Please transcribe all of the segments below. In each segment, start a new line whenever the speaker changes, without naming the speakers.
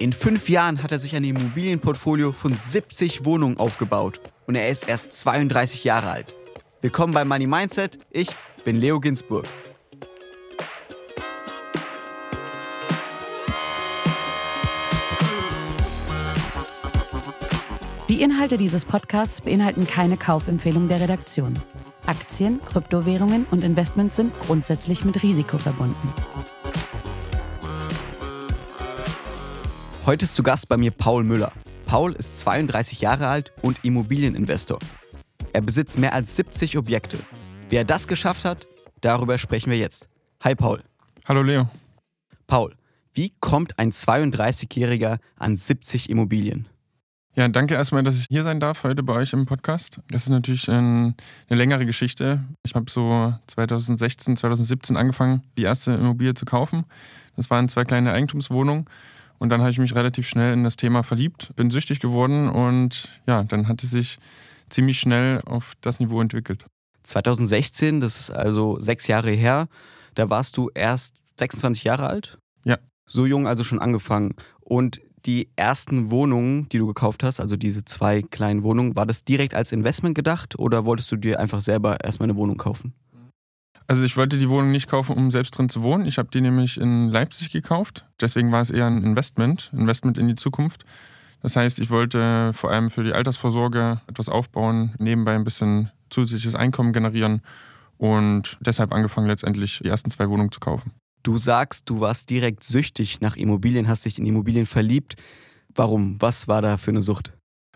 In fünf Jahren hat er sich ein Immobilienportfolio von 70 Wohnungen aufgebaut und er ist erst 32 Jahre alt. Willkommen bei Money Mindset. Ich bin Leo Ginsburg.
Die Inhalte dieses Podcasts beinhalten keine Kaufempfehlung der Redaktion. Aktien, Kryptowährungen und Investments sind grundsätzlich mit Risiko verbunden.
Heute ist zu Gast bei mir Paul Müller. Paul ist 32 Jahre alt und Immobilieninvestor. Er besitzt mehr als 70 Objekte. Wie er das geschafft hat, darüber sprechen wir jetzt. Hi Paul.
Hallo Leo.
Paul, wie kommt ein 32-Jähriger an 70 Immobilien?
Ja, danke erstmal, dass ich hier sein darf heute bei euch im Podcast. Das ist natürlich ein, eine längere Geschichte. Ich habe so 2016, 2017 angefangen, die erste Immobilie zu kaufen. Das waren zwei kleine Eigentumswohnungen und dann habe ich mich relativ schnell in das Thema verliebt, bin süchtig geworden und ja, dann hat es sich ziemlich schnell auf das Niveau entwickelt.
2016, das ist also sechs Jahre her, da warst du erst 26 Jahre alt?
Ja.
So jung also schon angefangen. Und die ersten Wohnungen, die du gekauft hast, also diese zwei kleinen Wohnungen, war das direkt als Investment gedacht oder wolltest du dir einfach selber erstmal eine Wohnung kaufen?
Also ich wollte die Wohnung nicht kaufen, um selbst drin zu wohnen. Ich habe die nämlich in Leipzig gekauft. Deswegen war es eher ein Investment, Investment in die Zukunft. Das heißt, ich wollte vor allem für die Altersvorsorge etwas aufbauen, nebenbei ein bisschen zusätzliches Einkommen generieren und deshalb angefangen letztendlich die ersten zwei Wohnungen zu kaufen.
Du sagst, du warst direkt süchtig nach Immobilien, hast dich in Immobilien verliebt. Warum? Was war da für eine Sucht?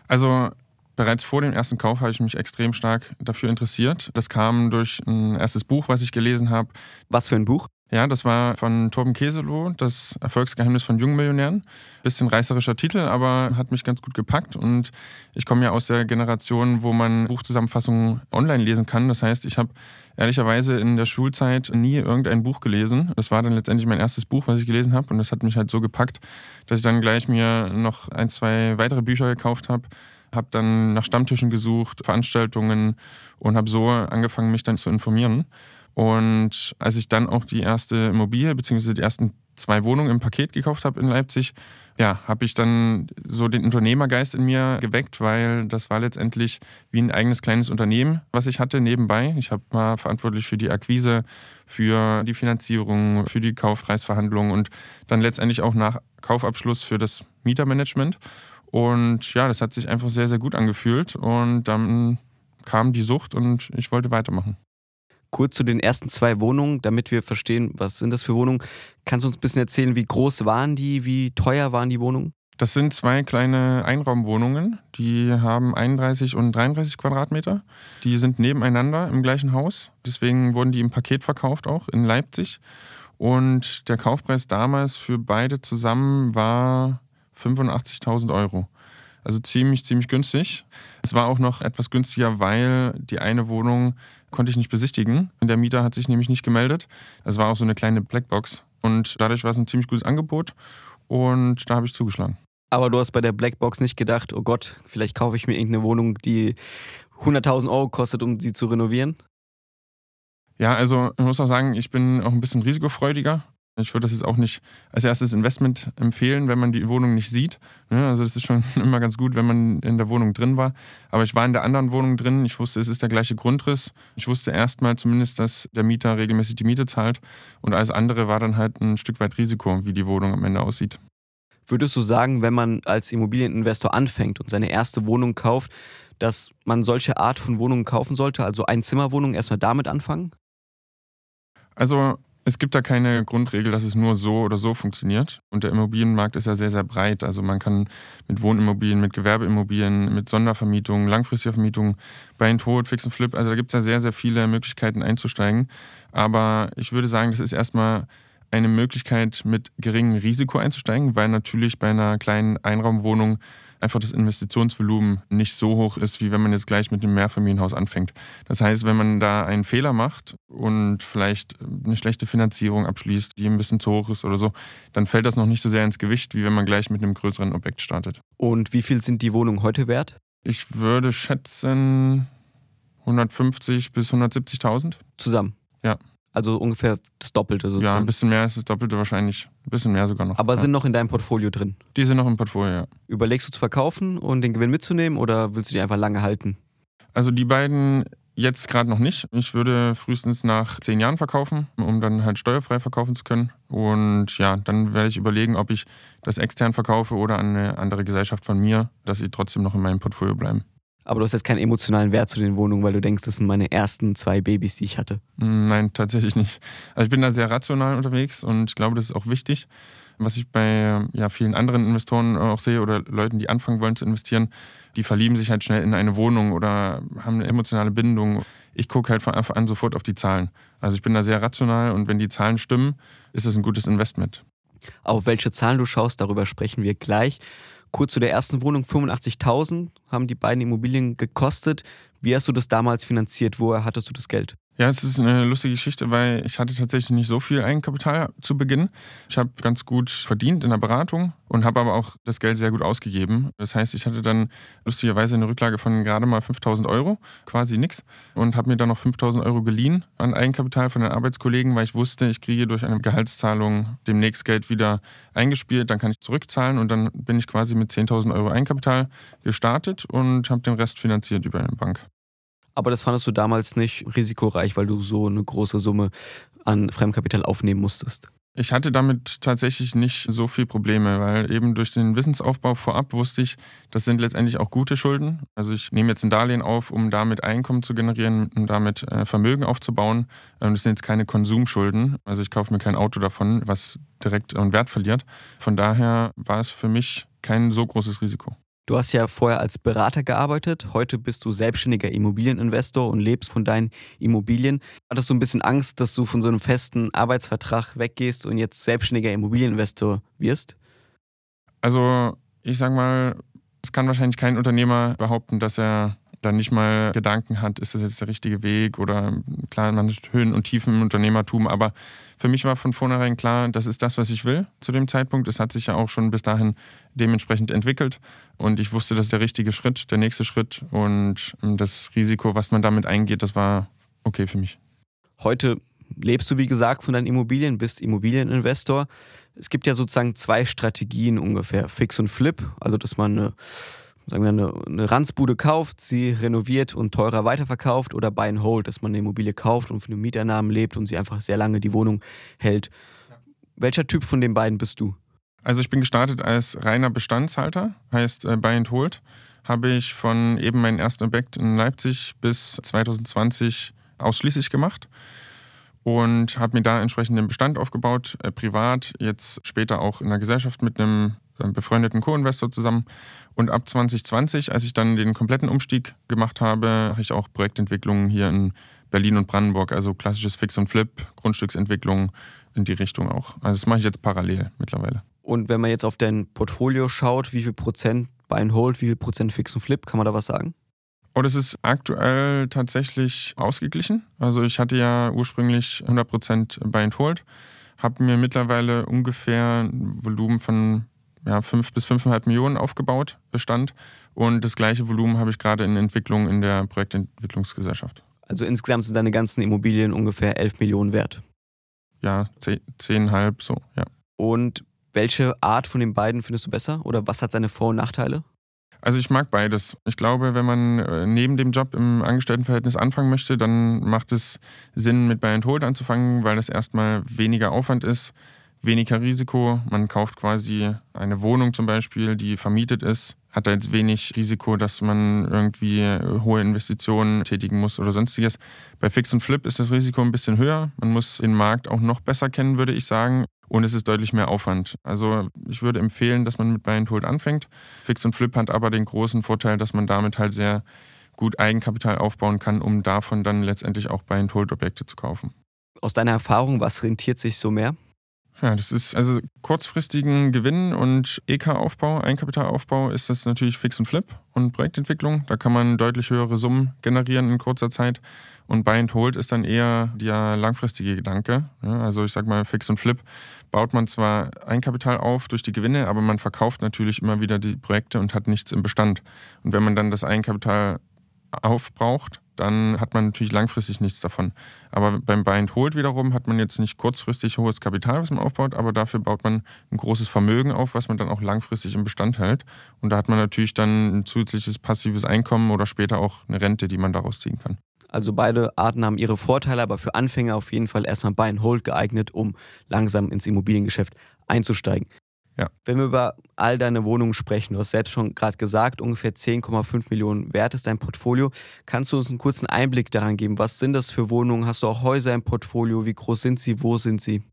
Also Bereits vor dem ersten Kauf habe ich mich extrem stark dafür interessiert. Das kam durch ein erstes Buch, was ich gelesen habe.
Was für ein Buch?
Ja, das war von Torben Keselow, das Erfolgsgeheimnis von jungen Millionären. Bisschen reißerischer Titel, aber hat mich ganz gut gepackt. Und ich komme ja aus der Generation, wo man Buchzusammenfassungen online lesen kann. Das heißt, ich habe ehrlicherweise in der Schulzeit nie irgendein Buch gelesen. Das war dann letztendlich mein erstes Buch, was ich gelesen habe. Und das hat mich halt so gepackt, dass ich dann gleich mir noch ein, zwei weitere Bücher gekauft habe habe dann nach Stammtischen gesucht, Veranstaltungen und habe so angefangen, mich dann zu informieren. Und als ich dann auch die erste Immobilie bzw. die ersten zwei Wohnungen im Paket gekauft habe in Leipzig, ja, habe ich dann so den Unternehmergeist in mir geweckt, weil das war letztendlich wie ein eigenes kleines Unternehmen, was ich hatte nebenbei. Ich habe mal verantwortlich für die Akquise, für die Finanzierung, für die Kaufpreisverhandlungen und dann letztendlich auch nach Kaufabschluss für das Mietermanagement. Und ja, das hat sich einfach sehr, sehr gut angefühlt. Und dann kam die Sucht und ich wollte weitermachen.
Kurz zu den ersten zwei Wohnungen, damit wir verstehen, was sind das für Wohnungen. Kannst du uns ein bisschen erzählen, wie groß waren die, wie teuer waren die Wohnungen?
Das sind zwei kleine Einraumwohnungen, die haben 31 und 33 Quadratmeter. Die sind nebeneinander im gleichen Haus. Deswegen wurden die im Paket verkauft auch in Leipzig. Und der Kaufpreis damals für beide zusammen war 85.000 Euro. Also ziemlich, ziemlich günstig. Es war auch noch etwas günstiger, weil die eine Wohnung konnte ich nicht besichtigen. Der Mieter hat sich nämlich nicht gemeldet. Es war auch so eine kleine Blackbox. Und dadurch war es ein ziemlich gutes Angebot. Und da habe ich zugeschlagen.
Aber du hast bei der Blackbox nicht gedacht, oh Gott, vielleicht kaufe ich mir irgendeine Wohnung, die 100.000 Euro kostet, um sie zu renovieren?
Ja, also ich muss auch sagen, ich bin auch ein bisschen risikofreudiger. Ich würde das jetzt auch nicht als erstes Investment empfehlen, wenn man die Wohnung nicht sieht. Also das ist schon immer ganz gut, wenn man in der Wohnung drin war. Aber ich war in der anderen Wohnung drin. Ich wusste, es ist der gleiche Grundriss. Ich wusste erstmal zumindest, dass der Mieter regelmäßig die Miete zahlt. Und alles andere war dann halt ein Stück weit Risiko, wie die Wohnung am Ende aussieht.
Würdest du sagen, wenn man als Immobilieninvestor anfängt und seine erste Wohnung kauft, dass man solche Art von Wohnungen kaufen sollte, also Einzimmerwohnungen, erstmal damit anfangen?
Also es gibt da keine Grundregel, dass es nur so oder so funktioniert. Und der Immobilienmarkt ist ja sehr, sehr breit. Also man kann mit Wohnimmobilien, mit Gewerbeimmobilien, mit Sondervermietungen, langfristiger Vermietung, bei and Tod, Fix und Flip. Also da gibt es ja sehr, sehr viele Möglichkeiten einzusteigen. Aber ich würde sagen, das ist erstmal eine Möglichkeit, mit geringem Risiko einzusteigen, weil natürlich bei einer kleinen Einraumwohnung einfach das Investitionsvolumen nicht so hoch ist, wie wenn man jetzt gleich mit einem Mehrfamilienhaus anfängt. Das heißt, wenn man da einen Fehler macht und vielleicht eine schlechte Finanzierung abschließt, die ein bisschen zu hoch ist oder so, dann fällt das noch nicht so sehr ins Gewicht, wie wenn man gleich mit einem größeren Objekt startet.
Und wie viel sind die Wohnungen heute wert?
Ich würde schätzen 150 bis 170.000.
Zusammen?
Ja.
Also ungefähr das Doppelte sozusagen.
Ja, ein bisschen mehr als das Doppelte wahrscheinlich. Ein bisschen mehr sogar noch.
Aber
ja.
sind noch in deinem Portfolio drin?
Die sind noch im Portfolio, ja.
Überlegst du zu verkaufen und den Gewinn mitzunehmen oder willst du die einfach lange halten?
Also die beiden jetzt gerade noch nicht. Ich würde frühestens nach zehn Jahren verkaufen, um dann halt steuerfrei verkaufen zu können. Und ja, dann werde ich überlegen, ob ich das extern verkaufe oder an eine andere Gesellschaft von mir, dass sie trotzdem noch in meinem Portfolio bleiben.
Aber du hast jetzt keinen emotionalen Wert zu den Wohnungen, weil du denkst, das sind meine ersten zwei Babys, die ich hatte.
Hm, nein, tatsächlich nicht. Also ich bin da sehr rational unterwegs und ich glaube, das ist auch wichtig. Was ich bei ja, vielen anderen Investoren auch sehe oder Leuten, die anfangen wollen zu investieren, die verlieben sich halt schnell in eine Wohnung oder haben eine emotionale Bindung. Ich gucke halt von Anfang an sofort auf die Zahlen. Also ich bin da sehr rational und wenn die Zahlen stimmen, ist es ein gutes Investment.
Auf welche Zahlen du schaust, darüber sprechen wir gleich. Kurz zu der ersten Wohnung, 85.000 haben die beiden Immobilien gekostet. Wie hast du das damals finanziert? Woher hattest du das Geld?
Ja, es ist eine lustige Geschichte, weil ich hatte tatsächlich nicht so viel Eigenkapital zu Beginn. Ich habe ganz gut verdient in der Beratung und habe aber auch das Geld sehr gut ausgegeben. Das heißt, ich hatte dann lustigerweise eine Rücklage von gerade mal 5000 Euro, quasi nichts, und habe mir dann noch 5000 Euro geliehen an Eigenkapital von den Arbeitskollegen, weil ich wusste, ich kriege durch eine Gehaltszahlung demnächst Geld wieder eingespielt, dann kann ich zurückzahlen und dann bin ich quasi mit 10.000 Euro Eigenkapital gestartet und habe den Rest finanziert über eine Bank.
Aber das fandest du damals nicht risikoreich, weil du so eine große Summe an Fremdkapital aufnehmen musstest.
Ich hatte damit tatsächlich nicht so viel Probleme, weil eben durch den Wissensaufbau vorab wusste ich, das sind letztendlich auch gute Schulden. Also ich nehme jetzt ein Darlehen auf, um damit Einkommen zu generieren, um damit äh, Vermögen aufzubauen. Ähm, das sind jetzt keine Konsumschulden. Also ich kaufe mir kein Auto davon, was direkt an Wert verliert. Von daher war es für mich kein so großes Risiko.
Du hast ja vorher als Berater gearbeitet, heute bist du selbstständiger Immobilieninvestor und lebst von deinen Immobilien. Hattest du ein bisschen Angst, dass du von so einem festen Arbeitsvertrag weggehst und jetzt selbstständiger Immobilieninvestor wirst?
Also ich sag mal, es kann wahrscheinlich kein Unternehmer behaupten, dass er dann nicht mal Gedanken hat, ist das jetzt der richtige Weg oder klar, man hat Höhen und Tiefen im Unternehmertum, aber für mich war von vornherein klar, das ist das, was ich will zu dem Zeitpunkt. Es hat sich ja auch schon bis dahin dementsprechend entwickelt und ich wusste, das ist der richtige Schritt, der nächste Schritt und das Risiko, was man damit eingeht, das war okay für mich.
Heute lebst du, wie gesagt, von deinen Immobilien, bist Immobilieninvestor. Es gibt ja sozusagen zwei Strategien ungefähr, Fix und Flip, also dass man eine sagen wir, eine, eine Ranzbude kauft, sie renoviert und teurer weiterverkauft oder Buy and Hold, dass man eine Immobilie kauft und von den Mieteinnahmen lebt und sie einfach sehr lange die Wohnung hält. Welcher Typ von den beiden bist du?
Also ich bin gestartet als reiner Bestandshalter, heißt äh, Buy and Hold. Habe ich von eben meinem ersten Objekt in Leipzig bis 2020 ausschließlich gemacht und habe mir da entsprechend den Bestand aufgebaut, äh, privat, jetzt später auch in der Gesellschaft mit einem befreundeten Co-Investor zusammen. Und ab 2020, als ich dann den kompletten Umstieg gemacht habe, habe ich auch Projektentwicklungen hier in Berlin und Brandenburg, also klassisches Fix und Flip, Grundstücksentwicklung in die Richtung auch. Also das mache ich jetzt parallel mittlerweile.
Und wenn man jetzt auf dein Portfolio schaut, wie viel Prozent Buy and Hold, wie viel Prozent Fix und Flip, kann man da was sagen?
Oh, das ist aktuell tatsächlich ausgeglichen. Also ich hatte ja ursprünglich 100% Buy and Hold, habe mir mittlerweile ungefähr ein Volumen von ja, 5 bis 5,5 Millionen aufgebaut, Bestand. Und das gleiche Volumen habe ich gerade in Entwicklung in der Projektentwicklungsgesellschaft.
Also insgesamt sind deine ganzen Immobilien ungefähr 11 Millionen wert.
Ja, 10,5 so, ja.
Und welche Art von den beiden findest du besser? Oder was hat seine Vor- und Nachteile?
Also ich mag beides. Ich glaube, wenn man äh, neben dem Job im Angestelltenverhältnis anfangen möchte, dann macht es Sinn, mit Buy and Hold anzufangen, weil das erstmal weniger Aufwand ist weniger Risiko. Man kauft quasi eine Wohnung zum Beispiel, die vermietet ist, hat da jetzt wenig Risiko, dass man irgendwie hohe Investitionen tätigen muss oder sonstiges. Bei Fix und Flip ist das Risiko ein bisschen höher. Man muss den Markt auch noch besser kennen, würde ich sagen. Und es ist deutlich mehr Aufwand. Also ich würde empfehlen, dass man mit Buy and Hold anfängt. Fix und Flip hat aber den großen Vorteil, dass man damit halt sehr gut Eigenkapital aufbauen kann, um davon dann letztendlich auch Buy and Hold Objekte zu kaufen.
Aus deiner Erfahrung, was rentiert sich so mehr?
Ja, das ist also kurzfristigen Gewinn und EK-Aufbau, Eigenkapitalaufbau ist das natürlich Fix und Flip und Projektentwicklung. Da kann man deutlich höhere Summen generieren in kurzer Zeit. Und Buy and Hold ist dann eher der langfristige Gedanke. Ja, also ich sag mal, Fix und Flip baut man zwar Eigenkapital auf durch die Gewinne, aber man verkauft natürlich immer wieder die Projekte und hat nichts im Bestand. Und wenn man dann das Eigenkapital aufbraucht, dann hat man natürlich langfristig nichts davon. Aber beim Buy and Hold wiederum hat man jetzt nicht kurzfristig hohes Kapital, was man aufbaut, aber dafür baut man ein großes Vermögen auf, was man dann auch langfristig im Bestand hält. Und da hat man natürlich dann ein zusätzliches passives Einkommen oder später auch eine Rente, die man daraus ziehen kann.
Also beide Arten haben ihre Vorteile, aber für Anfänger auf jeden Fall erstmal Buy and Hold geeignet, um langsam ins Immobiliengeschäft einzusteigen.
Ja.
Wenn wir über all deine Wohnungen sprechen, du hast selbst schon gerade gesagt, ungefähr 10,5 Millionen wert ist dein Portfolio. Kannst du uns einen kurzen Einblick daran geben? Was sind das für Wohnungen? Hast du auch Häuser im Portfolio? Wie groß sind sie? Wo sind sie?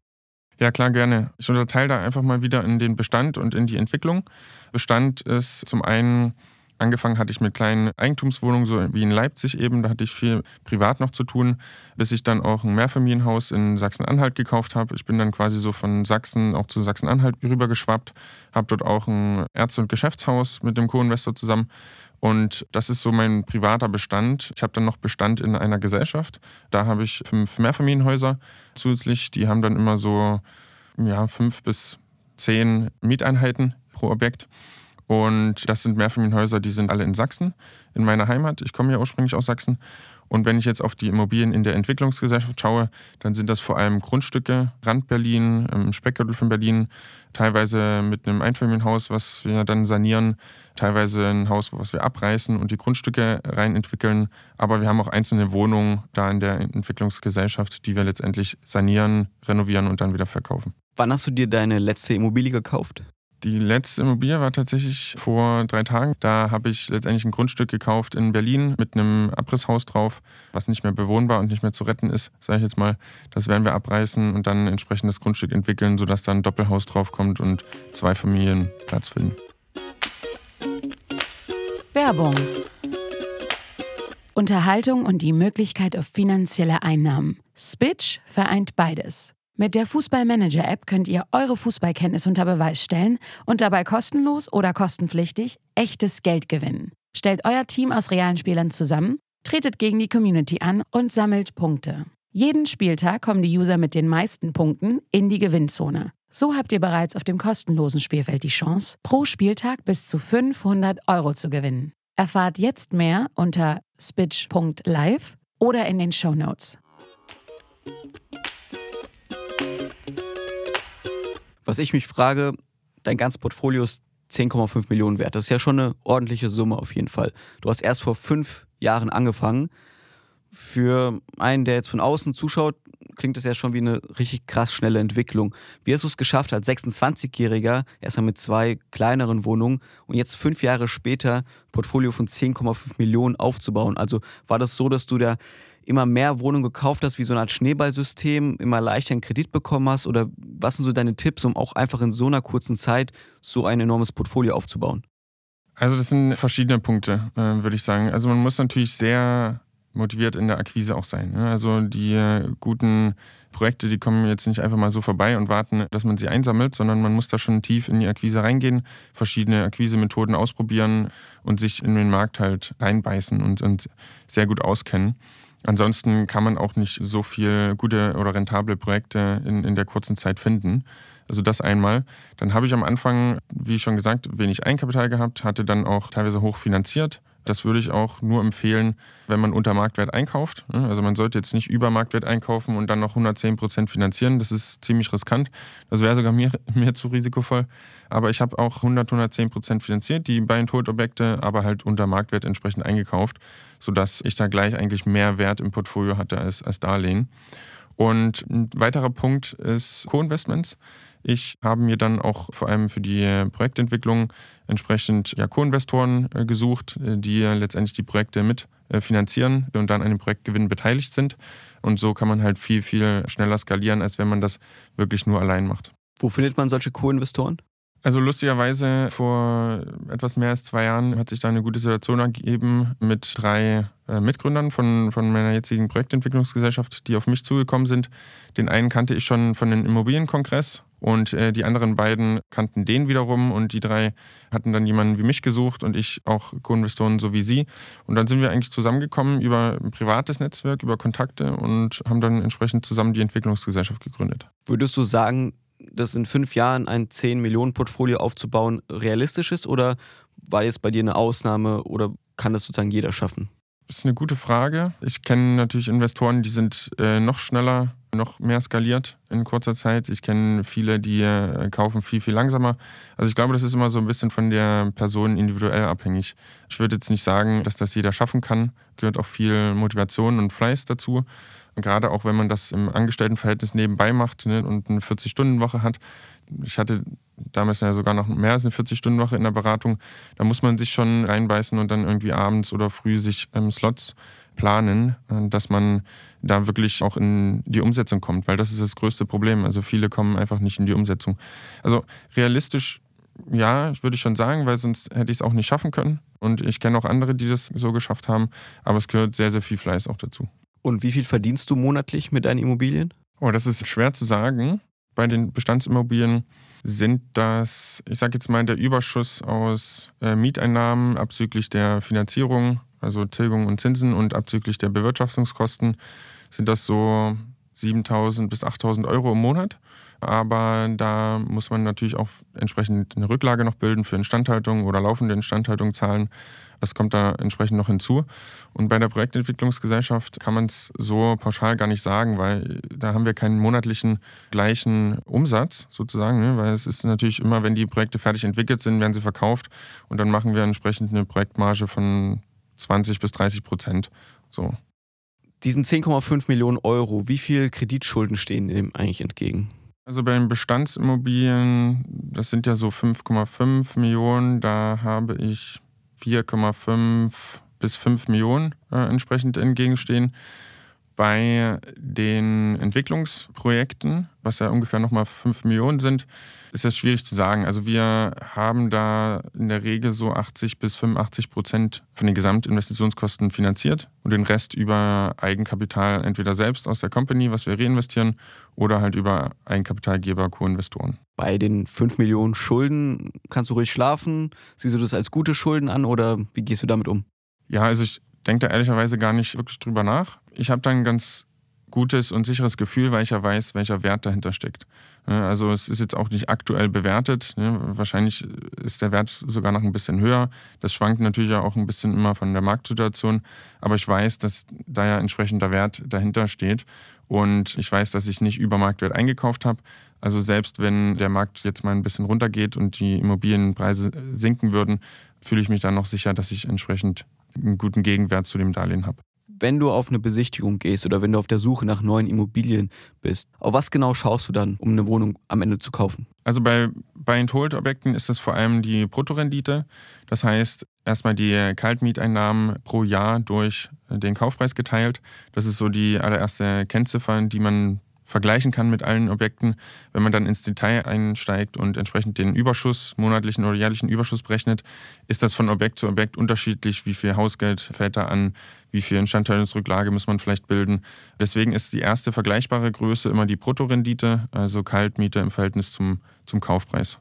Ja, klar, gerne. Ich unterteile da einfach mal wieder in den Bestand und in die Entwicklung. Bestand ist zum einen Angefangen hatte ich mit kleinen Eigentumswohnungen, so wie in Leipzig eben. Da hatte ich viel privat noch zu tun, bis ich dann auch ein Mehrfamilienhaus in Sachsen-Anhalt gekauft habe. Ich bin dann quasi so von Sachsen auch zu Sachsen-Anhalt rübergeschwappt, habe dort auch ein Ärzte- und Geschäftshaus mit dem Co-Investor zusammen. Und das ist so mein privater Bestand. Ich habe dann noch Bestand in einer Gesellschaft. Da habe ich fünf Mehrfamilienhäuser zusätzlich. Die haben dann immer so ja, fünf bis zehn Mieteinheiten pro Objekt. Und das sind Mehrfamilienhäuser, die sind alle in Sachsen, in meiner Heimat. Ich komme ja ursprünglich aus Sachsen. Und wenn ich jetzt auf die Immobilien in der Entwicklungsgesellschaft schaue, dann sind das vor allem Grundstücke, Rand Berlin, im Speckgürtel von Berlin, teilweise mit einem Einfamilienhaus, was wir dann sanieren, teilweise ein Haus, was wir abreißen und die Grundstücke rein entwickeln. Aber wir haben auch einzelne Wohnungen da in der Entwicklungsgesellschaft, die wir letztendlich sanieren, renovieren und dann wieder verkaufen.
Wann hast du dir deine letzte Immobilie gekauft?
Die letzte Immobilie war tatsächlich vor drei Tagen. Da habe ich letztendlich ein Grundstück gekauft in Berlin mit einem Abrisshaus drauf, was nicht mehr bewohnbar und nicht mehr zu retten ist, sage ich jetzt mal. Das werden wir abreißen und dann entsprechend das Grundstück entwickeln, sodass da ein Doppelhaus draufkommt und zwei Familien Platz finden.
Werbung. Unterhaltung und die Möglichkeit auf finanzielle Einnahmen. Spitch vereint beides. Mit der Fußballmanager-App könnt ihr eure Fußballkenntnis unter Beweis stellen und dabei kostenlos oder kostenpflichtig echtes Geld gewinnen. Stellt euer Team aus realen Spielern zusammen, tretet gegen die Community an und sammelt Punkte. Jeden Spieltag kommen die User mit den meisten Punkten in die Gewinnzone. So habt ihr bereits auf dem kostenlosen Spielfeld die Chance, pro Spieltag bis zu 500 Euro zu gewinnen. Erfahrt jetzt mehr unter spitch.live oder in den Show Notes.
Was ich mich frage, dein ganzes Portfolio ist 10,5 Millionen wert. Das ist ja schon eine ordentliche Summe auf jeden Fall. Du hast erst vor fünf Jahren angefangen. Für einen, der jetzt von außen zuschaut, klingt das ja schon wie eine richtig krass schnelle Entwicklung. Wie hast du es geschafft, als 26-Jähriger, erstmal mit zwei kleineren Wohnungen und jetzt fünf Jahre später Portfolio von 10,5 Millionen aufzubauen? Also war das so, dass du da immer mehr Wohnungen gekauft hast, wie so eine Art Schneeballsystem, immer leichter einen Kredit bekommen hast? Oder was sind so deine Tipps, um auch einfach in so einer kurzen Zeit so ein enormes Portfolio aufzubauen?
Also das sind verschiedene Punkte, äh, würde ich sagen. Also man muss natürlich sehr motiviert in der Akquise auch sein. Ne? Also die äh, guten Projekte, die kommen jetzt nicht einfach mal so vorbei und warten, dass man sie einsammelt, sondern man muss da schon tief in die Akquise reingehen, verschiedene Akquisemethoden ausprobieren und sich in den Markt halt reinbeißen und, und sehr gut auskennen. Ansonsten kann man auch nicht so viel gute oder rentable Projekte in, in der kurzen Zeit finden. Also das einmal. Dann habe ich am Anfang, wie schon gesagt, wenig Eigenkapital gehabt, hatte dann auch teilweise hoch finanziert. Das würde ich auch nur empfehlen, wenn man unter Marktwert einkauft. Also man sollte jetzt nicht über Marktwert einkaufen und dann noch 110 Prozent finanzieren. Das ist ziemlich riskant. Das wäre sogar mir, mir zu risikovoll. Aber ich habe auch 100, 110 Prozent finanziert, die Buy and Objekte, aber halt unter Marktwert entsprechend eingekauft, sodass ich da gleich eigentlich mehr Wert im Portfolio hatte als, als Darlehen. Und ein weiterer Punkt ist Co-Investments. Ich habe mir dann auch vor allem für die Projektentwicklung entsprechend ja, Co-Investoren äh, gesucht, äh, die letztendlich die Projekte mit äh, finanzieren und dann an dem Projektgewinn beteiligt sind. Und so kann man halt viel, viel schneller skalieren, als wenn man das wirklich nur allein macht.
Wo findet man solche Co-Investoren?
Also lustigerweise vor etwas mehr als zwei Jahren hat sich da eine gute Situation ergeben mit drei äh, Mitgründern von, von meiner jetzigen Projektentwicklungsgesellschaft, die auf mich zugekommen sind. Den einen kannte ich schon von dem Immobilienkongress und äh, die anderen beiden kannten den wiederum und die drei hatten dann jemanden wie mich gesucht und ich auch Co-Investoren so wie sie. Und dann sind wir eigentlich zusammengekommen über ein privates Netzwerk, über Kontakte und haben dann entsprechend zusammen die Entwicklungsgesellschaft gegründet.
Würdest du sagen, dass in fünf Jahren ein 10-Millionen-Portfolio aufzubauen realistisch ist oder war jetzt bei dir eine Ausnahme oder kann das sozusagen jeder schaffen?
Das ist eine gute Frage. Ich kenne natürlich Investoren, die sind äh, noch schneller, noch mehr skaliert in kurzer Zeit. Ich kenne viele, die äh, kaufen viel, viel langsamer. Also ich glaube, das ist immer so ein bisschen von der Person individuell abhängig. Ich würde jetzt nicht sagen, dass das jeder schaffen kann. Gehört auch viel Motivation und Fleiß dazu. Gerade auch wenn man das im Angestelltenverhältnis nebenbei macht ne, und eine 40-Stunden-Woche hat. Ich hatte damals ja sogar noch mehr als eine 40-Stunden-Woche in der Beratung. Da muss man sich schon reinbeißen und dann irgendwie abends oder früh sich ähm, Slots planen, äh, dass man da wirklich auch in die Umsetzung kommt, weil das ist das größte Problem. Also viele kommen einfach nicht in die Umsetzung. Also realistisch, ja, würde ich schon sagen, weil sonst hätte ich es auch nicht schaffen können. Und ich kenne auch andere, die das so geschafft haben, aber es gehört sehr, sehr viel Fleiß auch dazu.
Und wie viel verdienst du monatlich mit deinen Immobilien?
Oh, das ist schwer zu sagen. Bei den Bestandsimmobilien sind das, ich sage jetzt mal, der Überschuss aus äh, Mieteinnahmen abzüglich der Finanzierung, also Tilgung und Zinsen und abzüglich der Bewirtschaftungskosten, sind das so 7.000 bis 8.000 Euro im Monat. Aber da muss man natürlich auch entsprechend eine Rücklage noch bilden für Instandhaltung oder laufende Instandhaltung zahlen. Das kommt da entsprechend noch hinzu. Und bei der Projektentwicklungsgesellschaft kann man es so pauschal gar nicht sagen, weil da haben wir keinen monatlichen gleichen Umsatz sozusagen, ne? weil es ist natürlich immer, wenn die Projekte fertig entwickelt sind, werden sie verkauft und dann machen wir entsprechend eine Projektmarge von 20 bis 30 Prozent. So.
Diesen 10,5 Millionen Euro, wie viel Kreditschulden stehen dem eigentlich entgegen?
Also bei den Bestandsimmobilien, das sind ja so 5,5 Millionen, da habe ich 4,5 bis 5 Millionen äh, entsprechend entgegenstehen. Bei den Entwicklungsprojekten, was ja ungefähr nochmal 5 Millionen sind, ist das schwierig zu sagen. Also wir haben da in der Regel so 80 bis 85 Prozent von den Gesamtinvestitionskosten finanziert und den Rest über Eigenkapital entweder selbst aus der Company, was wir reinvestieren, oder halt über Eigenkapitalgeber, Co-Investoren.
Bei den 5 Millionen Schulden kannst du ruhig schlafen. Siehst du das als gute Schulden an oder wie gehst du damit um?
Ja, also ich denke da ehrlicherweise gar nicht wirklich drüber nach. Ich habe da ein ganz gutes und sicheres Gefühl, weil ich ja weiß, welcher Wert dahinter steckt. Also es ist jetzt auch nicht aktuell bewertet. Wahrscheinlich ist der Wert sogar noch ein bisschen höher. Das schwankt natürlich auch ein bisschen immer von der Marktsituation. Aber ich weiß, dass da ja entsprechender Wert dahinter steht. Und ich weiß, dass ich nicht über Marktwert eingekauft habe. Also selbst wenn der Markt jetzt mal ein bisschen runtergeht und die Immobilienpreise sinken würden, fühle ich mich dann noch sicher, dass ich entsprechend einen guten Gegenwert zu dem Darlehen habe.
Wenn du auf eine Besichtigung gehst oder wenn du auf der Suche nach neuen Immobilien bist, auf was genau schaust du dann, um eine Wohnung am Ende zu kaufen?
Also bei Buy-and-Hold-Objekten ist das vor allem die Bruttorendite. Das heißt, erstmal die Kaltmieteinnahmen pro Jahr durch den Kaufpreis geteilt. Das ist so die allererste Kennziffer, die man vergleichen kann mit allen Objekten. Wenn man dann ins Detail einsteigt und entsprechend den Überschuss, monatlichen oder jährlichen Überschuss berechnet, ist das von Objekt zu Objekt unterschiedlich. Wie viel Hausgeld fällt da an? Wie viel Instandhaltungsrücklage muss man vielleicht bilden? Deswegen ist die erste vergleichbare Größe immer die Bruttorendite, also Kaltmiete im Verhältnis zum, zum Kaufpreis.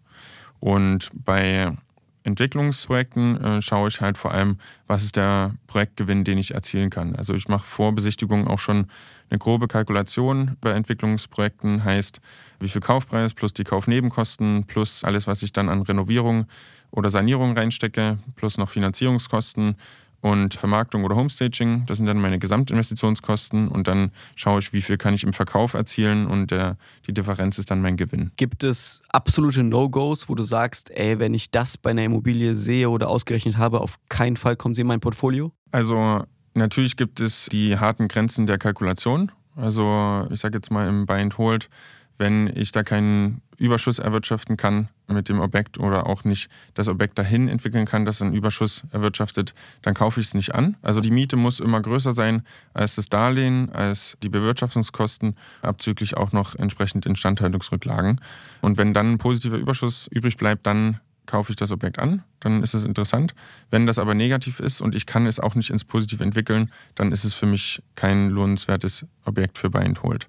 Und bei Entwicklungsprojekten äh, schaue ich halt vor allem, was ist der Projektgewinn, den ich erzielen kann. Also ich mache vor Besichtigung auch schon eine grobe Kalkulation bei Entwicklungsprojekten, heißt wie viel Kaufpreis plus die Kaufnebenkosten plus alles, was ich dann an Renovierung oder Sanierung reinstecke, plus noch Finanzierungskosten und Vermarktung oder Homestaging. Das sind dann meine Gesamtinvestitionskosten und dann schaue ich, wie viel kann ich im Verkauf erzielen und der, die Differenz ist dann mein Gewinn.
Gibt es absolute No-Gos, wo du sagst, ey, wenn ich das bei einer Immobilie sehe oder ausgerechnet habe, auf keinen Fall kommen sie in mein Portfolio?
Also natürlich gibt es die harten Grenzen der Kalkulation. Also ich sage jetzt mal im Buy and Hold, wenn ich da keinen Überschuss erwirtschaften kann mit dem Objekt oder auch nicht das Objekt dahin entwickeln kann, das einen Überschuss erwirtschaftet, dann kaufe ich es nicht an. Also die Miete muss immer größer sein als das Darlehen, als die Bewirtschaftungskosten, abzüglich auch noch entsprechend Instandhaltungsrücklagen. Und wenn dann ein positiver Überschuss übrig bleibt, dann kaufe ich das Objekt an, dann ist es interessant. Wenn das aber negativ ist und ich kann es auch nicht ins Positive entwickeln, dann ist es für mich kein lohnenswertes Objekt für Buy and Hold.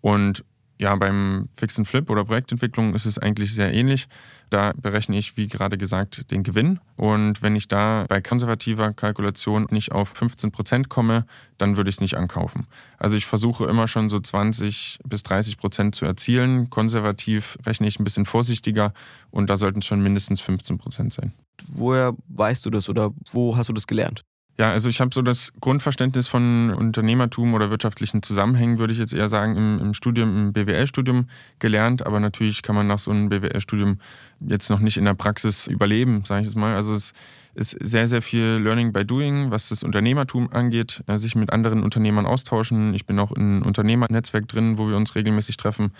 Und ja, beim Fix and Flip oder Projektentwicklung ist es eigentlich sehr ähnlich. Da berechne ich, wie gerade gesagt, den Gewinn. Und wenn ich da bei konservativer Kalkulation nicht auf 15 Prozent komme, dann würde ich es nicht ankaufen. Also ich versuche immer schon so 20 bis 30 Prozent zu erzielen. Konservativ rechne ich ein bisschen vorsichtiger und da sollten es schon mindestens 15 Prozent sein.
Woher weißt du das oder wo hast du das gelernt?
Ja, also ich habe so das Grundverständnis von Unternehmertum oder wirtschaftlichen Zusammenhängen, würde ich jetzt eher sagen, im, im Studium, im BWL-Studium gelernt. Aber natürlich kann man nach so einem BWL-Studium jetzt noch nicht in der Praxis überleben, sage ich jetzt mal. Also es ist sehr, sehr viel Learning by Doing, was das Unternehmertum angeht, äh, sich mit anderen Unternehmern austauschen. Ich bin auch in einem Unternehmernetzwerk drin, wo wir uns regelmäßig treffen.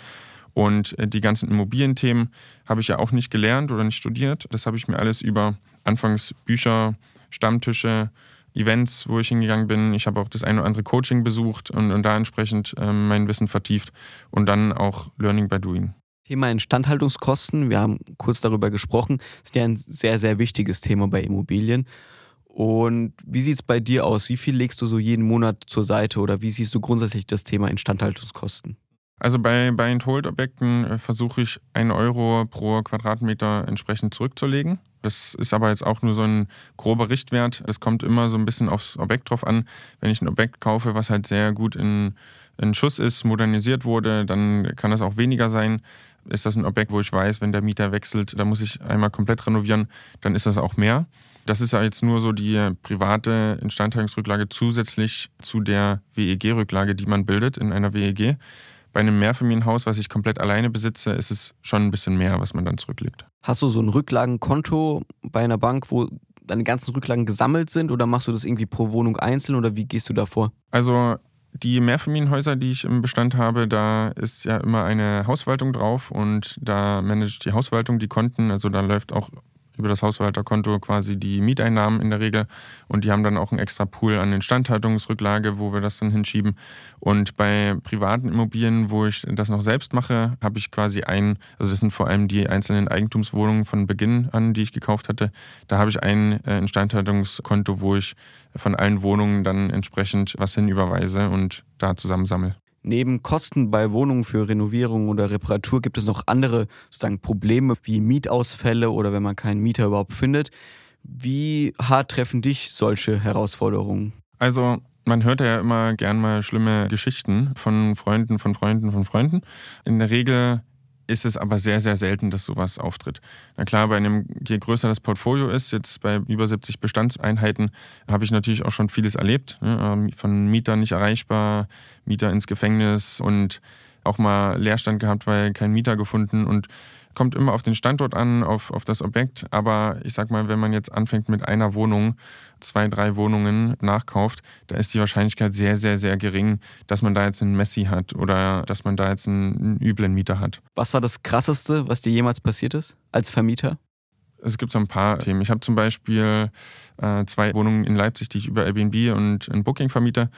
Und äh, die ganzen Immobilienthemen habe ich ja auch nicht gelernt oder nicht studiert. Das habe ich mir alles über anfangs Bücher, Stammtische, Events, wo ich hingegangen bin. Ich habe auch das eine oder andere Coaching besucht und, und da entsprechend ähm, mein Wissen vertieft und dann auch Learning by Doing.
Thema Instandhaltungskosten, wir haben kurz darüber gesprochen, das ist ja ein sehr, sehr wichtiges Thema bei Immobilien. Und wie sieht es bei dir aus? Wie viel legst du so jeden Monat zur Seite oder wie siehst du grundsätzlich das Thema Instandhaltungskosten?
Also bei Buy-and-Hold-Objekten äh, versuche ich einen Euro pro Quadratmeter entsprechend zurückzulegen. Das ist aber jetzt auch nur so ein grober Richtwert. Das kommt immer so ein bisschen aufs Objekt drauf an. Wenn ich ein Objekt kaufe, was halt sehr gut in, in Schuss ist, modernisiert wurde, dann kann das auch weniger sein. Ist das ein Objekt, wo ich weiß, wenn der Mieter wechselt, da muss ich einmal komplett renovieren, dann ist das auch mehr. Das ist ja jetzt nur so die private Instandhaltungsrücklage zusätzlich zu der WEG-Rücklage, die man bildet in einer WEG. Bei einem Mehrfamilienhaus, was ich komplett alleine besitze, ist es schon ein bisschen mehr, was man dann zurücklegt.
Hast du so ein Rücklagenkonto bei einer Bank, wo deine ganzen Rücklagen gesammelt sind oder machst du das irgendwie pro Wohnung einzeln oder wie gehst du da vor?
Also die Mehrfamilienhäuser, die ich im Bestand habe, da ist ja immer eine Hausverwaltung drauf und da managt die Hausverwaltung die Konten. Also da läuft auch über das Hausverwalterkonto quasi die Mieteinnahmen in der Regel und die haben dann auch einen extra Pool an Instandhaltungsrücklage, wo wir das dann hinschieben. Und bei privaten Immobilien, wo ich das noch selbst mache, habe ich quasi ein, also das sind vor allem die einzelnen Eigentumswohnungen von Beginn an, die ich gekauft hatte, da habe ich ein äh, Instandhaltungskonto, wo ich von allen Wohnungen dann entsprechend was hinüberweise und da zusammensammle.
Neben Kosten bei Wohnungen für Renovierung oder Reparatur gibt es noch andere sozusagen Probleme wie Mietausfälle oder wenn man keinen Mieter überhaupt findet. Wie hart treffen dich solche Herausforderungen?
Also man hört ja immer gern mal schlimme Geschichten von Freunden, von Freunden, von Freunden. In der Regel ist es aber sehr, sehr selten, dass sowas auftritt. Na klar, bei einem, je größer das Portfolio ist, jetzt bei über 70 Bestandseinheiten, habe ich natürlich auch schon vieles erlebt. Ne? Ähm, von Mietern nicht erreichbar, Mieter ins Gefängnis und auch mal Leerstand gehabt, weil kein Mieter gefunden und kommt immer auf den Standort an, auf, auf das Objekt. Aber ich sag mal, wenn man jetzt anfängt mit einer Wohnung, zwei, drei Wohnungen nachkauft, da ist die Wahrscheinlichkeit sehr, sehr, sehr gering, dass man da jetzt einen Messi hat oder dass man da jetzt einen, einen üblen Mieter hat.
Was war das Krasseste, was dir jemals passiert ist als Vermieter?
Es gibt so ein paar Themen. Ich habe zum Beispiel äh, zwei Wohnungen in Leipzig, die ich über Airbnb und ein Booking vermiete.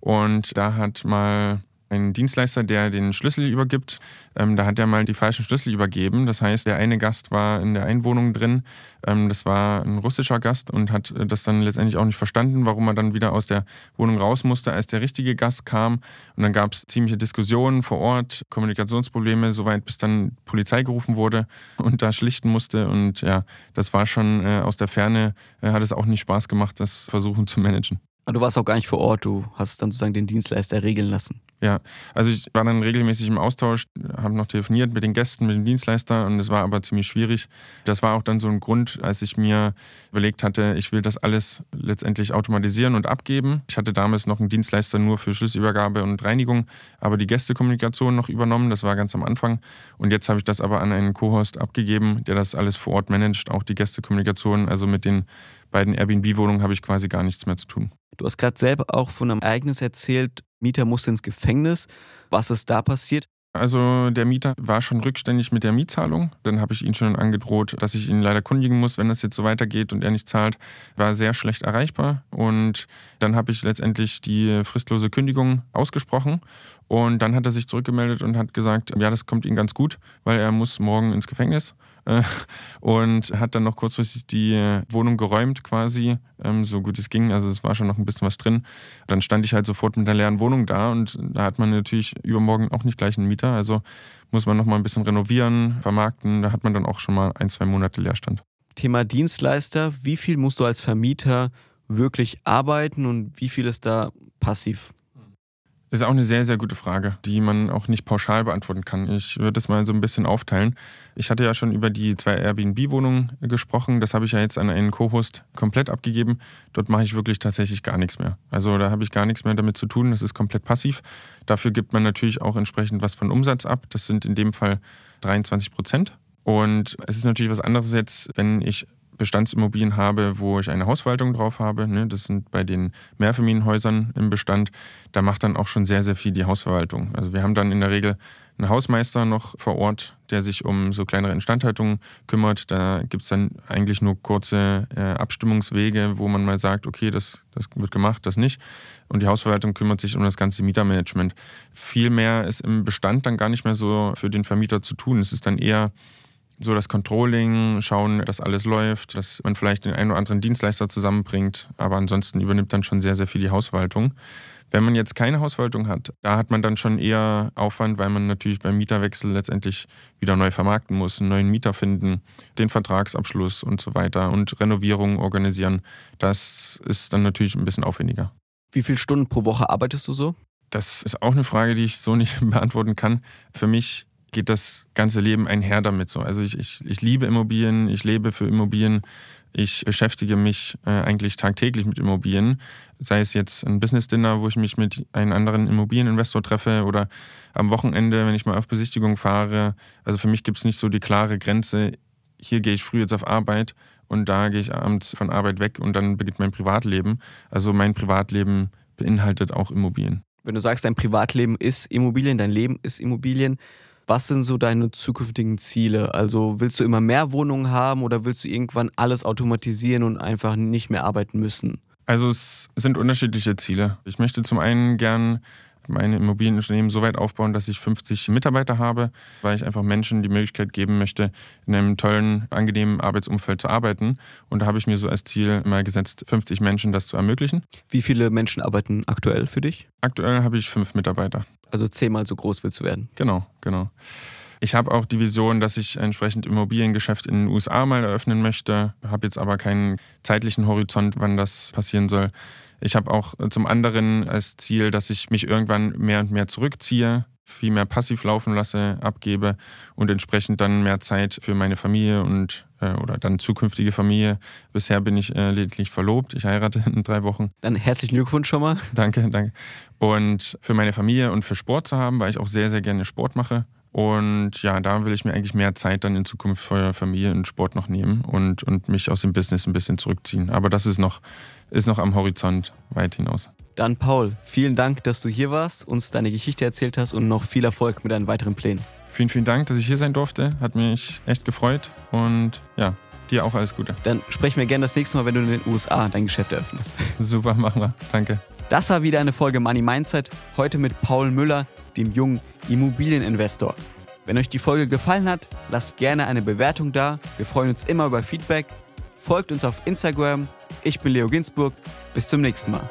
Und da hat mal ein Dienstleister, der den Schlüssel übergibt. Ähm, da hat er mal die falschen Schlüssel übergeben. Das heißt, der eine Gast war in der Einwohnung drin. Ähm, das war ein russischer Gast und hat äh, das dann letztendlich auch nicht verstanden, warum er dann wieder aus der Wohnung raus musste, als der richtige Gast kam. Und dann gab es ziemliche Diskussionen vor Ort, Kommunikationsprobleme, soweit bis dann Polizei gerufen wurde und da schlichten musste. Und ja, das war schon äh, aus der Ferne, äh, hat es auch nicht Spaß gemacht, das versuchen zu managen.
Du warst auch gar nicht vor Ort, du hast dann sozusagen den Dienstleister regeln lassen.
Ja, also ich war dann regelmäßig im Austausch, habe noch telefoniert mit den Gästen, mit dem Dienstleister und es war aber ziemlich schwierig. Das war auch dann so ein Grund, als ich mir überlegt hatte, ich will das alles letztendlich automatisieren und abgeben. Ich hatte damals noch einen Dienstleister nur für Schlüsselübergabe und Reinigung, aber die Gästekommunikation noch übernommen, das war ganz am Anfang. Und jetzt habe ich das aber an einen Co-Host abgegeben, der das alles vor Ort managt, auch die Gästekommunikation. Also mit den beiden Airbnb-Wohnungen habe ich quasi gar nichts mehr zu tun.
Du hast gerade selber auch von einem Ereignis erzählt, Mieter musste ins Gefängnis. Was ist da passiert?
Also der Mieter war schon rückständig mit der Mietzahlung. Dann habe ich ihn schon angedroht, dass ich ihn leider kundigen muss, wenn das jetzt so weitergeht und er nicht zahlt. War sehr schlecht erreichbar und dann habe ich letztendlich die fristlose Kündigung ausgesprochen und dann hat er sich zurückgemeldet und hat gesagt, ja, das kommt ihm ganz gut, weil er muss morgen ins Gefängnis äh, und hat dann noch kurzfristig die Wohnung geräumt quasi, ähm, so gut es ging. Also es war schon noch ein bisschen was drin. Dann stand ich halt sofort mit einer leeren Wohnung da und da hat man natürlich übermorgen auch nicht gleich einen Mieter. Also muss man noch mal ein bisschen renovieren, vermarkten. Da hat man dann auch schon mal ein, zwei Monate Leerstand.
Thema Dienstleister. Wie viel musst du als Vermieter wirklich arbeiten und wie viel ist da passiv?
Ist auch eine sehr, sehr gute Frage, die man auch nicht pauschal beantworten kann. Ich würde es mal so ein bisschen aufteilen. Ich hatte ja schon über die zwei Airbnb-Wohnungen gesprochen. Das habe ich ja jetzt an einen Co-Host komplett abgegeben. Dort mache ich wirklich tatsächlich gar nichts mehr. Also da habe ich gar nichts mehr damit zu tun. Das ist komplett passiv. Dafür gibt man natürlich auch entsprechend was von Umsatz ab. Das sind in dem Fall 23 Prozent. Und es ist natürlich was anderes jetzt, wenn ich Bestandsimmobilien habe, wo ich eine Hausverwaltung drauf habe. Ne, das sind bei den Mehrfamilienhäusern im Bestand. Da macht dann auch schon sehr, sehr viel die Hausverwaltung. Also wir haben dann in der Regel einen Hausmeister noch vor Ort, der sich um so kleinere Instandhaltungen kümmert. Da gibt es dann eigentlich nur kurze äh, Abstimmungswege, wo man mal sagt, okay, das, das wird gemacht, das nicht. Und die Hausverwaltung kümmert sich um das ganze Mietermanagement. Viel mehr ist im Bestand dann gar nicht mehr so für den Vermieter zu tun. Es ist dann eher so das Controlling, schauen, dass alles läuft, dass man vielleicht den einen oder anderen Dienstleister zusammenbringt, aber ansonsten übernimmt dann schon sehr, sehr viel die Hausverwaltung. Wenn man jetzt keine Hausverwaltung hat, da hat man dann schon eher Aufwand, weil man natürlich beim Mieterwechsel letztendlich wieder neu vermarkten muss, einen neuen Mieter finden, den Vertragsabschluss und so weiter und Renovierungen organisieren. Das ist dann natürlich ein bisschen aufwendiger.
Wie viele Stunden pro Woche arbeitest du so?
Das ist auch eine Frage, die ich so nicht beantworten kann. Für mich geht das ganze Leben einher damit so. Also ich, ich, ich liebe Immobilien, ich lebe für Immobilien, ich beschäftige mich äh, eigentlich tagtäglich mit Immobilien. Sei es jetzt ein Business-Dinner, wo ich mich mit einem anderen Immobilieninvestor treffe oder am Wochenende, wenn ich mal auf Besichtigung fahre. Also für mich gibt es nicht so die klare Grenze, hier gehe ich früh jetzt auf Arbeit und da gehe ich abends von Arbeit weg und dann beginnt mein Privatleben. Also mein Privatleben beinhaltet auch Immobilien.
Wenn du sagst, dein Privatleben ist Immobilien, dein Leben ist Immobilien, was sind so deine zukünftigen Ziele? Also willst du immer mehr Wohnungen haben oder willst du irgendwann alles automatisieren und einfach nicht mehr arbeiten müssen?
Also es sind unterschiedliche Ziele. Ich möchte zum einen gern meine Immobilienunternehmen so weit aufbauen, dass ich 50 Mitarbeiter habe, weil ich einfach Menschen die Möglichkeit geben möchte, in einem tollen, angenehmen Arbeitsumfeld zu arbeiten. Und da habe ich mir so als Ziel mal gesetzt, 50 Menschen das zu ermöglichen.
Wie viele Menschen arbeiten aktuell für dich?
Aktuell habe ich fünf Mitarbeiter.
Also zehnmal so groß willst du werden.
Genau, genau. Ich habe auch die Vision, dass ich entsprechend Immobiliengeschäft in den USA mal eröffnen möchte, habe jetzt aber keinen zeitlichen Horizont, wann das passieren soll. Ich habe auch zum anderen als Ziel, dass ich mich irgendwann mehr und mehr zurückziehe, viel mehr passiv laufen lasse, abgebe und entsprechend dann mehr Zeit für meine Familie und äh, oder dann zukünftige Familie. Bisher bin ich äh, lediglich verlobt. Ich heirate in drei Wochen.
Dann herzlichen Glückwunsch schon mal.
Danke, danke. Und für meine Familie und für Sport zu haben, weil ich auch sehr, sehr gerne Sport mache. Und ja, da will ich mir eigentlich mehr Zeit dann in Zukunft für Familie und Sport noch nehmen und, und mich aus dem Business ein bisschen zurückziehen. Aber das ist noch, ist noch am Horizont weit hinaus.
Dann Paul, vielen Dank, dass du hier warst, uns deine Geschichte erzählt hast und noch viel Erfolg mit deinen weiteren Plänen.
Vielen, vielen Dank, dass ich hier sein durfte. Hat mich echt gefreut und ja, dir auch alles Gute.
Dann sprechen wir gerne das nächste Mal, wenn du in den USA dein Geschäft eröffnest.
Super, machen wir. Danke.
Das war wieder eine Folge Money Mindset. Heute mit Paul Müller, dem jungen Immobilieninvestor. Wenn euch die Folge gefallen hat, lasst gerne eine Bewertung da. Wir freuen uns immer über Feedback. Folgt uns auf Instagram. Ich bin Leo Ginsburg. Bis zum nächsten Mal.